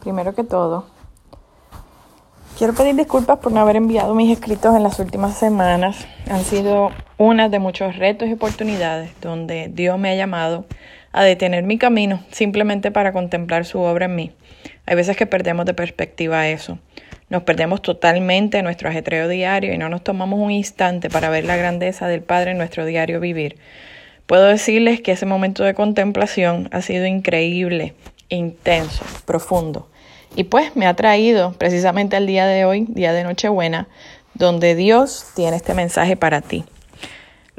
primero que todo, quiero pedir disculpas por no haber enviado mis escritos en las últimas semanas. Han sido unas de muchos retos y oportunidades donde Dios me ha llamado a detener mi camino simplemente para contemplar su obra en mí. Hay veces que perdemos de perspectiva eso. Nos perdemos totalmente en nuestro ajetreo diario y no nos tomamos un instante para ver la grandeza del Padre en nuestro diario vivir. Puedo decirles que ese momento de contemplación ha sido increíble, intenso, profundo. Y pues me ha traído precisamente al día de hoy, día de Nochebuena, donde Dios tiene este mensaje para ti.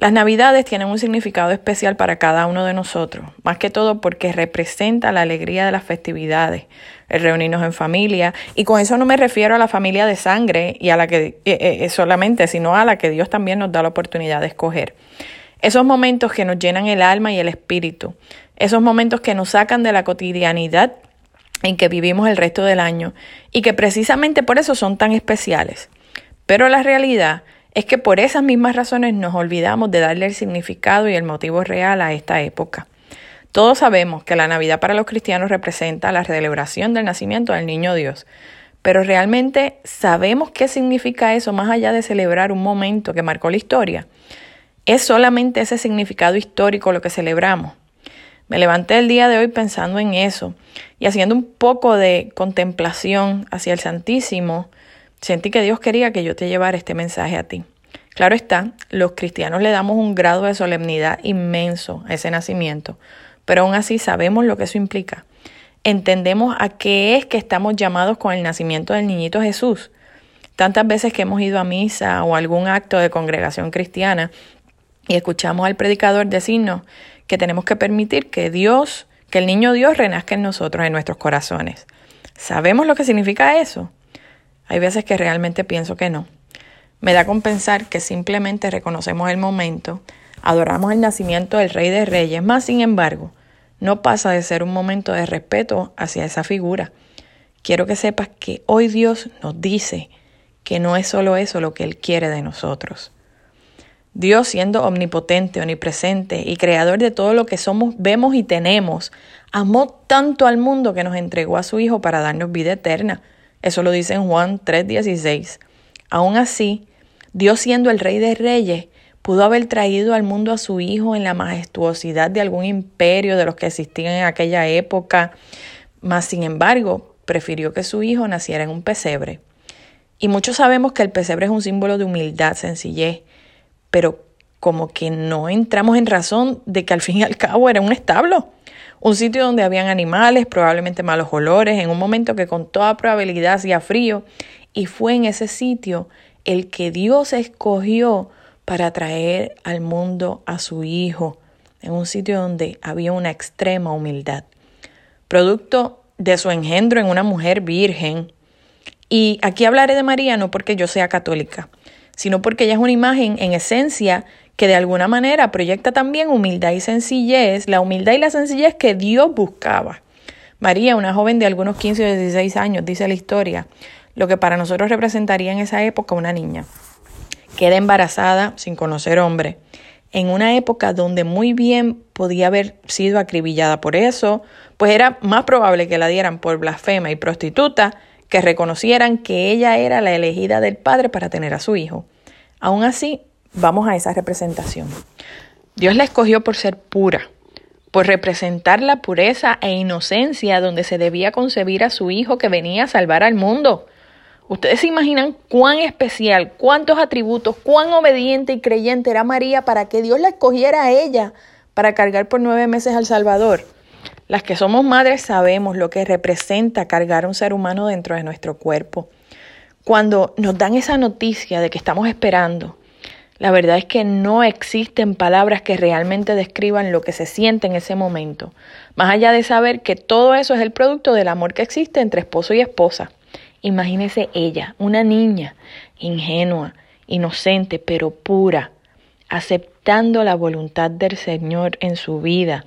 Las navidades tienen un significado especial para cada uno de nosotros, más que todo porque representa la alegría de las festividades, el reunirnos en familia, y con eso no me refiero a la familia de sangre y a la que eh, eh, eh, solamente, sino a la que Dios también nos da la oportunidad de escoger. Esos momentos que nos llenan el alma y el espíritu, esos momentos que nos sacan de la cotidianidad en que vivimos el resto del año y que precisamente por eso son tan especiales. Pero la realidad es que por esas mismas razones nos olvidamos de darle el significado y el motivo real a esta época. Todos sabemos que la Navidad para los cristianos representa la celebración del nacimiento del niño Dios, pero realmente sabemos qué significa eso más allá de celebrar un momento que marcó la historia. Es solamente ese significado histórico lo que celebramos. Me levanté el día de hoy pensando en eso y haciendo un poco de contemplación hacia el Santísimo, Sentí que Dios quería que yo te llevara este mensaje a ti. Claro está, los cristianos le damos un grado de solemnidad inmenso a ese nacimiento, pero aún así sabemos lo que eso implica. Entendemos a qué es que estamos llamados con el nacimiento del niñito Jesús. Tantas veces que hemos ido a misa o algún acto de congregación cristiana y escuchamos al predicador decirnos que tenemos que permitir que Dios, que el niño Dios renazca en nosotros, en nuestros corazones. ¿Sabemos lo que significa eso? Hay veces que realmente pienso que no. Me da con pensar que simplemente reconocemos el momento, adoramos el nacimiento del Rey de Reyes, más sin embargo, no pasa de ser un momento de respeto hacia esa figura. Quiero que sepas que hoy Dios nos dice que no es solo eso lo que Él quiere de nosotros. Dios siendo omnipotente, omnipresente y creador de todo lo que somos, vemos y tenemos, amó tanto al mundo que nos entregó a su Hijo para darnos vida eterna. Eso lo dice en Juan 3:16. Aún así, Dios siendo el Rey de Reyes, pudo haber traído al mundo a su Hijo en la majestuosidad de algún imperio de los que existían en aquella época, mas sin embargo, prefirió que su Hijo naciera en un pesebre. Y muchos sabemos que el pesebre es un símbolo de humildad, sencillez, pero como que no entramos en razón de que al fin y al cabo era un establo. Un sitio donde habían animales, probablemente malos olores, en un momento que con toda probabilidad hacía frío. Y fue en ese sitio el que Dios escogió para traer al mundo a su Hijo, en un sitio donde había una extrema humildad. Producto de su engendro en una mujer virgen. Y aquí hablaré de María no porque yo sea católica, sino porque ella es una imagen en esencia que de alguna manera proyecta también humildad y sencillez, la humildad y la sencillez que Dios buscaba. María, una joven de algunos 15 o 16 años, dice la historia, lo que para nosotros representaría en esa época una niña. Queda embarazada sin conocer hombre, en una época donde muy bien podía haber sido acribillada por eso, pues era más probable que la dieran por blasfema y prostituta que reconocieran que ella era la elegida del padre para tener a su hijo. Aún así, Vamos a esa representación. Dios la escogió por ser pura, por representar la pureza e inocencia donde se debía concebir a su Hijo que venía a salvar al mundo. Ustedes se imaginan cuán especial, cuántos atributos, cuán obediente y creyente era María para que Dios la escogiera a ella para cargar por nueve meses al Salvador. Las que somos madres sabemos lo que representa cargar un ser humano dentro de nuestro cuerpo. Cuando nos dan esa noticia de que estamos esperando, la verdad es que no existen palabras que realmente describan lo que se siente en ese momento, más allá de saber que todo eso es el producto del amor que existe entre esposo y esposa. Imagínese ella, una niña, ingenua, inocente, pero pura, aceptando la voluntad del Señor en su vida,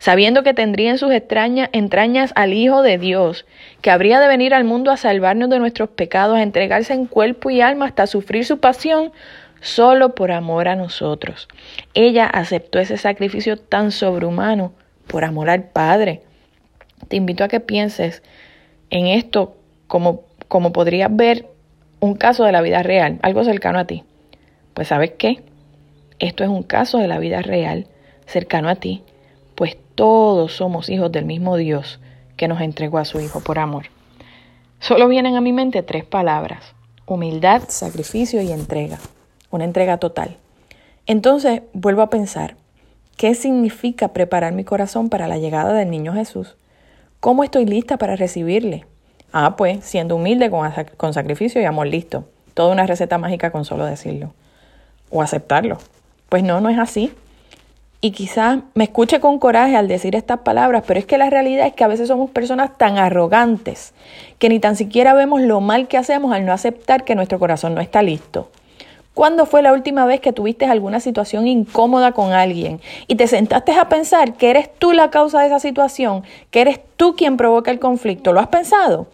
sabiendo que tendría en sus extrañas entrañas al Hijo de Dios, que habría de venir al mundo a salvarnos de nuestros pecados, a entregarse en cuerpo y alma hasta sufrir su pasión, solo por amor a nosotros. Ella aceptó ese sacrificio tan sobrehumano por amor al Padre. Te invito a que pienses en esto como, como podrías ver un caso de la vida real, algo cercano a ti. Pues sabes qué? Esto es un caso de la vida real, cercano a ti, todos somos hijos del mismo Dios que nos entregó a su Hijo por amor. Solo vienen a mi mente tres palabras, humildad, sacrificio y entrega, una entrega total. Entonces vuelvo a pensar, ¿qué significa preparar mi corazón para la llegada del niño Jesús? ¿Cómo estoy lista para recibirle? Ah, pues siendo humilde con, sacrificio y amor listo. Toda una receta mágica con solo decirlo. O aceptarlo. Pues no, no es así. Y quizás me escuche con coraje al decir estas palabras, pero es que la realidad es que a veces somos personas tan arrogantes que ni tan siquiera vemos lo mal que hacemos al no aceptar que nuestro corazón no está listo. ¿Cuándo fue la última vez que tuviste alguna situación incómoda con alguien y te sentaste a pensar que eres tú la causa de esa situación, que eres tú quien provoca el conflicto? ¿Lo has pensado?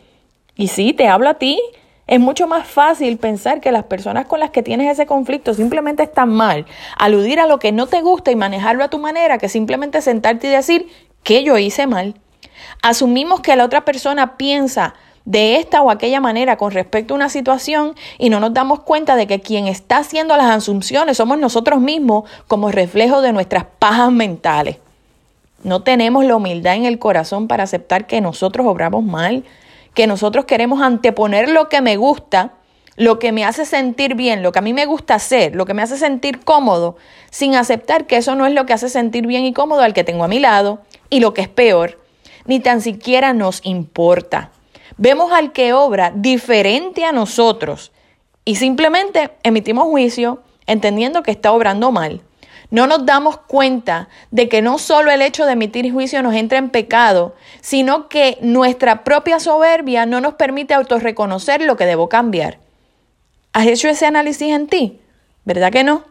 Y sí, te hablo a ti. Es mucho más fácil pensar que las personas con las que tienes ese conflicto simplemente están mal, aludir a lo que no te gusta y manejarlo a tu manera, que simplemente sentarte y decir que yo hice mal. Asumimos que la otra persona piensa de esta o aquella manera con respecto a una situación y no nos damos cuenta de que quien está haciendo las asunciones somos nosotros mismos como reflejo de nuestras pajas mentales. No tenemos la humildad en el corazón para aceptar que nosotros obramos mal, que nosotros queremos anteponer lo que me gusta, lo que me hace sentir bien, lo que a mí me gusta hacer, lo que me hace sentir cómodo, sin aceptar que eso no es lo que hace sentir bien y cómodo al que tengo a mi lado, y lo que es peor, ni tan siquiera nos importa. Vemos al que obra diferente a nosotros y simplemente emitimos juicio entendiendo que está obrando mal. No nos damos cuenta de que no solo el hecho de emitir juicio nos entra en pecado, sino que nuestra propia soberbia no nos permite autorreconocer lo que debo cambiar. ¿Has hecho ese análisis en ti? ¿Verdad que no?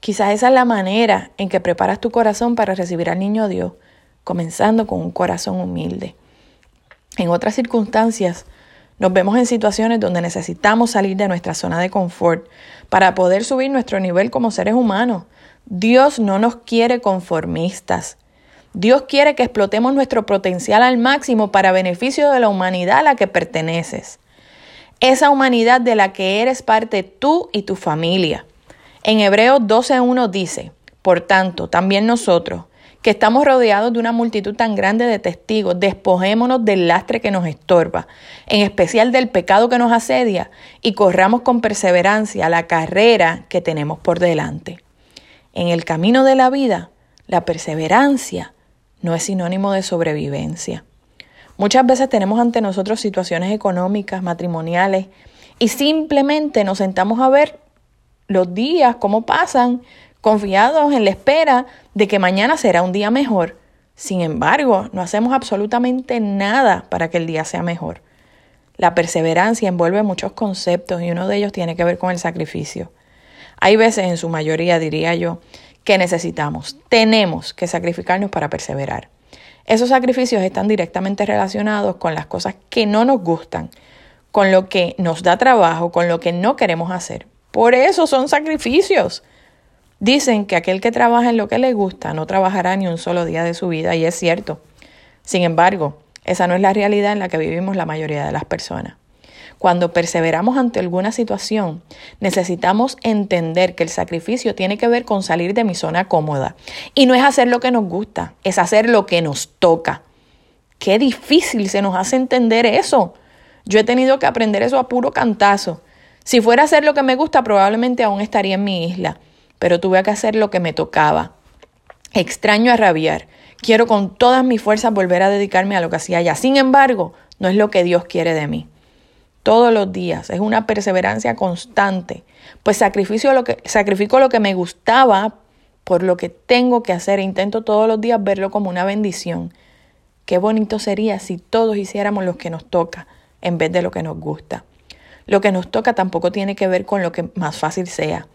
Quizás esa es la manera en que preparas tu corazón para recibir al niño Dios, comenzando con un corazón humilde. En otras circunstancias, nos vemos en situaciones donde necesitamos salir de nuestra zona de confort para poder subir nuestro nivel como seres humanos. Dios no nos quiere conformistas. Dios quiere que explotemos nuestro potencial al máximo para beneficio de la humanidad a la que perteneces. Esa humanidad de la que eres parte tú y tu familia. En Hebreos 12.1 dice, por tanto, también nosotros, que estamos rodeados de una multitud tan grande de testigos, despojémonos del lastre que nos estorba, en especial del pecado que nos asedia, y corramos con perseverancia la carrera que tenemos por delante. En el camino de la vida, la perseverancia no es sinónimo de sobrevivencia. Muchas veces tenemos ante nosotros situaciones económicas, matrimoniales, y simplemente nos sentamos a ver los días, cómo pasan, confiados en la espera de que mañana será un día mejor. Sin embargo, no hacemos absolutamente nada para que el día sea mejor. La perseverancia envuelve muchos conceptos y uno de ellos tiene que ver con el sacrificio. Hay veces, en su mayoría diría yo, que necesitamos, tenemos que sacrificarnos para perseverar. Esos sacrificios están directamente relacionados con las cosas que no nos gustan, con lo que nos da trabajo, con lo que no queremos hacer. Por eso son sacrificios. Dicen que aquel que trabaja en lo que le gusta no trabajará ni un solo día de su vida y es cierto. Sin embargo, esa no es la realidad en la que vivimos la mayoría de las personas. Cuando perseveramos ante alguna situación, necesitamos entender que el sacrificio tiene que ver con salir de mi zona cómoda. Y no es hacer lo que nos gusta, es hacer lo que nos toca. Qué difícil se nos hace entender eso. Yo he tenido que aprender eso a puro cantazo. Si fuera a hacer lo que me gusta, probablemente aún estaría en mi isla pero tuve que hacer lo que me tocaba. Extraño a rabiar. Quiero con todas mis fuerzas volver a dedicarme a lo que hacía ya. Sin embargo, no es lo que Dios quiere de mí. Todos los días es una perseverancia constante, pues sacrifico lo que, sacrifico lo que me gustaba por lo que tengo que hacer e intento todos los días verlo como una bendición. Qué bonito sería si todos hiciéramos lo que nos toca en vez de lo que nos gusta. Lo que nos toca tampoco tiene que ver con lo que más fácil sea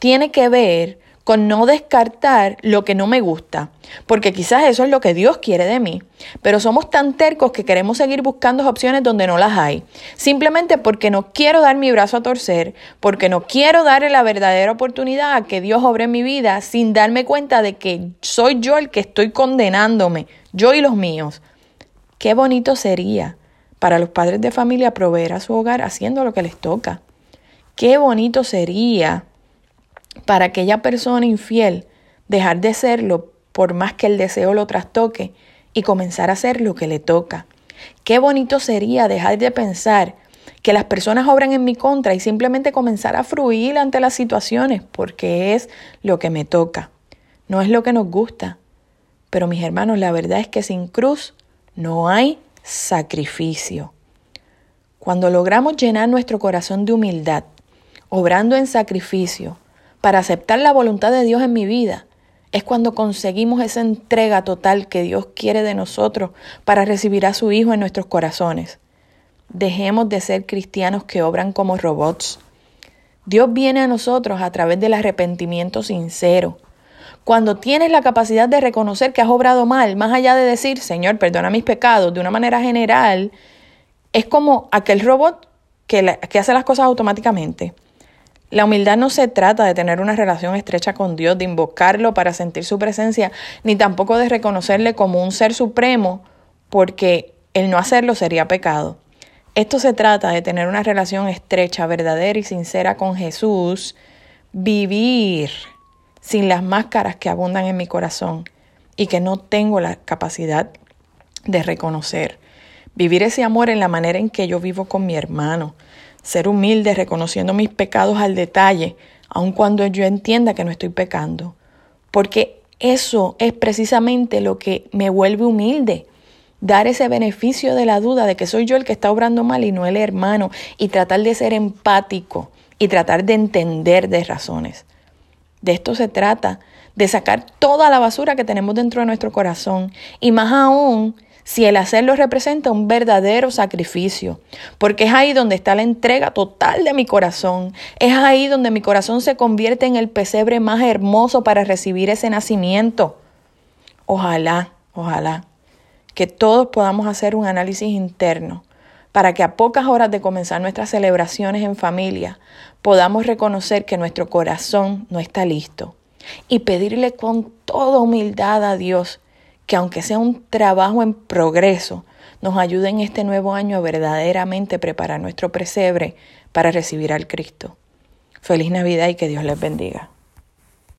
tiene que ver con no descartar lo que no me gusta, porque quizás eso es lo que Dios quiere de mí, pero somos tan tercos que queremos seguir buscando opciones donde no las hay, simplemente porque no quiero dar mi brazo a torcer, porque no quiero darle la verdadera oportunidad a que Dios obre en mi vida sin darme cuenta de que soy yo el que estoy condenándome, yo y los míos. Qué bonito sería para los padres de familia proveer a su hogar haciendo lo que les toca. Qué bonito sería para aquella persona infiel dejar de serlo por más que el deseo lo trastoque y comenzar a hacer lo que le toca. Qué bonito sería dejar de pensar que las personas obran en mi contra y simplemente comenzar a fruir ante las situaciones porque es lo que me toca. No es lo que nos gusta. Pero mis hermanos, la verdad es que sin cruz no hay sacrificio. Cuando logramos llenar nuestro corazón de humildad, obrando en sacrificio, para aceptar la voluntad de Dios en mi vida, es cuando conseguimos esa entrega total que Dios quiere de nosotros para recibir a su Hijo en nuestros corazones. Dejemos de ser cristianos que obran como robots. Dios viene a nosotros a través del arrepentimiento sincero. Cuando tienes la capacidad de reconocer que has obrado mal, más allá de decir, Señor, perdona mis pecados, de una manera general, es como aquel robot que, que hace las cosas automáticamente. La humildad no se trata de tener una relación estrecha con Dios, de invocarlo para sentir su presencia, ni tampoco de reconocerle como un ser supremo, porque el no hacerlo sería pecado. Esto se trata de tener una relación estrecha, verdadera y sincera con Jesús, vivir sin las máscaras que abundan en mi corazón y que no tengo la capacidad de reconocer. Vivir ese amor en la manera en que yo vivo con mi hermano, ser humilde reconociendo mis pecados al detalle, aun cuando yo entienda que no estoy pecando, porque eso es precisamente lo que me vuelve humilde. Dar ese beneficio de la duda de que soy yo el que está obrando mal y no el hermano, y tratar de ser empático y tratar de entender de razones. De esto se trata, de sacar toda la basura que tenemos dentro de nuestro corazón y más aún si el hacerlo representa un verdadero sacrificio, porque es ahí donde está la entrega total de mi corazón, es ahí donde mi corazón se convierte en el pesebre más hermoso para recibir ese nacimiento. Ojalá, ojalá, que todos podamos hacer un análisis interno para que a pocas horas de comenzar nuestras celebraciones en familia podamos reconocer que nuestro corazón no está listo y pedirle con toda humildad a Dios que aunque sea un trabajo en progreso, nos ayude en este nuevo año a verdaderamente preparar nuestro presebre para recibir al Cristo. Feliz Navidad y que Dios les bendiga.